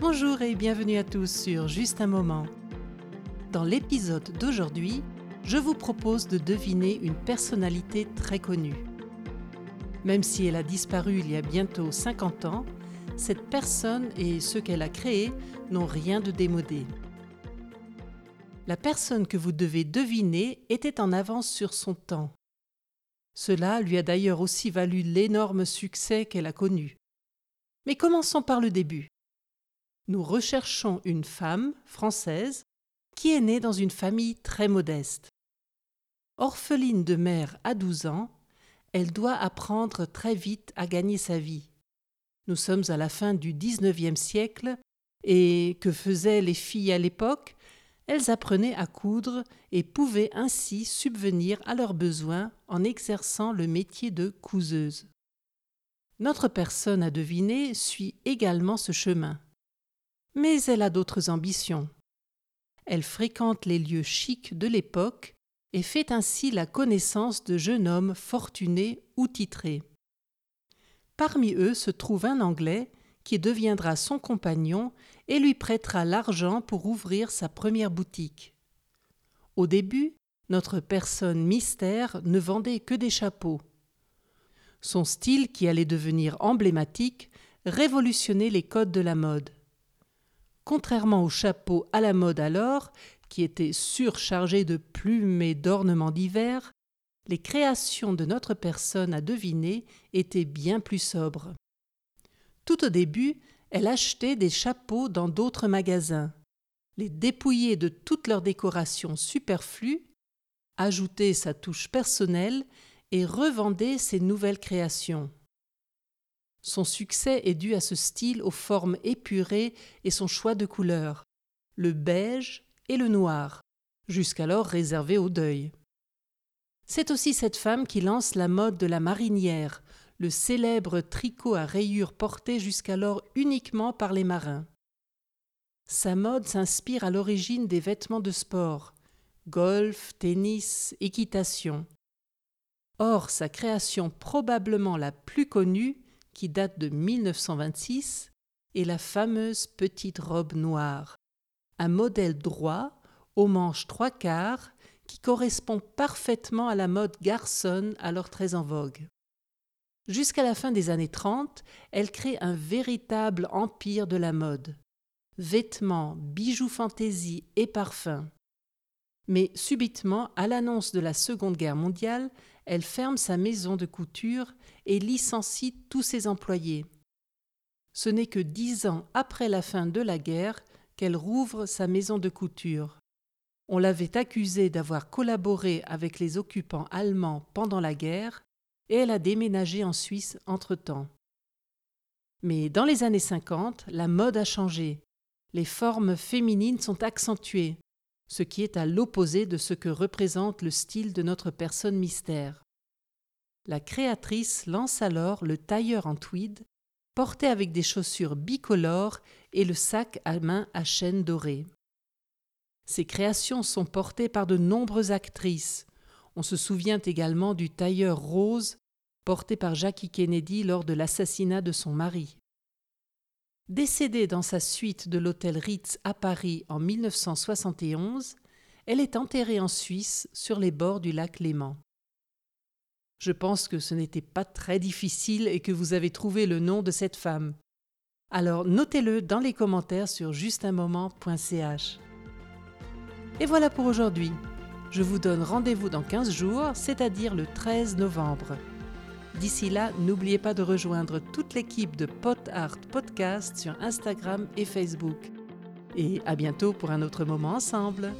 Bonjour et bienvenue à tous sur Juste un moment. Dans l'épisode d'aujourd'hui, je vous propose de deviner une personnalité très connue. Même si elle a disparu il y a bientôt 50 ans, cette personne et ce qu'elle a créé n'ont rien de démodé. La personne que vous devez deviner était en avance sur son temps. Cela lui a d'ailleurs aussi valu l'énorme succès qu'elle a connu. Mais commençons par le début. Nous recherchons une femme française qui est née dans une famille très modeste. Orpheline de mère à 12 ans, elle doit apprendre très vite à gagner sa vie. Nous sommes à la fin du XIXe siècle, et que faisaient les filles à l'époque? Elles apprenaient à coudre et pouvaient ainsi subvenir à leurs besoins en exerçant le métier de couseuse. Notre personne à deviner suit également ce chemin. Mais elle a d'autres ambitions. Elle fréquente les lieux chics de l'époque et fait ainsi la connaissance de jeunes hommes fortunés ou titrés. Parmi eux se trouve un Anglais qui deviendra son compagnon et lui prêtera l'argent pour ouvrir sa première boutique. Au début, notre personne mystère ne vendait que des chapeaux. Son style, qui allait devenir emblématique, révolutionnait les codes de la mode. Contrairement aux chapeaux à la mode alors, qui étaient surchargés de plumes et d'ornements divers, les créations de notre personne à deviner étaient bien plus sobres. Tout au début, elle achetait des chapeaux dans d'autres magasins, les dépouillait de toutes leurs décorations superflues, ajoutait sa touche personnelle et revendait ses nouvelles créations. Son succès est dû à ce style aux formes épurées et son choix de couleurs, le beige et le noir, jusqu'alors réservé au deuil. C'est aussi cette femme qui lance la mode de la marinière, le célèbre tricot à rayures porté jusqu'alors uniquement par les marins. Sa mode s'inspire à l'origine des vêtements de sport golf, tennis, équitation. Or, sa création probablement la plus connue, qui date de 1926, est la fameuse petite robe noire, un modèle droit, aux manches trois quarts, qui correspond parfaitement à la mode garçonne alors très en vogue. Jusqu'à la fin des années 30, elle crée un véritable empire de la mode. Vêtements, bijoux fantaisie et parfums. Mais subitement, à l'annonce de la Seconde Guerre mondiale, elle ferme sa maison de couture et licencie tous ses employés. Ce n'est que dix ans après la fin de la guerre qu'elle rouvre sa maison de couture. On l'avait accusée d'avoir collaboré avec les occupants allemands pendant la guerre, et elle a déménagé en Suisse entre-temps. Mais dans les années 50, la mode a changé. Les formes féminines sont accentuées, ce qui est à l'opposé de ce que représente le style de notre personne mystère. La créatrice lance alors le tailleur en tweed, porté avec des chaussures bicolores et le sac à main à chaîne dorée. Ces créations sont portées par de nombreuses actrices. On se souvient également du tailleur rose porté par Jackie Kennedy lors de l'assassinat de son mari. Décédée dans sa suite de l'hôtel Ritz à Paris en 1971, elle est enterrée en Suisse sur les bords du lac Léman. Je pense que ce n'était pas très difficile et que vous avez trouvé le nom de cette femme. Alors notez-le dans les commentaires sur justunmoment.ch. Et voilà pour aujourd'hui. Je vous donne rendez-vous dans 15 jours, c'est-à-dire le 13 novembre. D'ici là, n'oubliez pas de rejoindre toute l'équipe de Pot Art Podcast sur Instagram et Facebook. Et à bientôt pour un autre moment ensemble.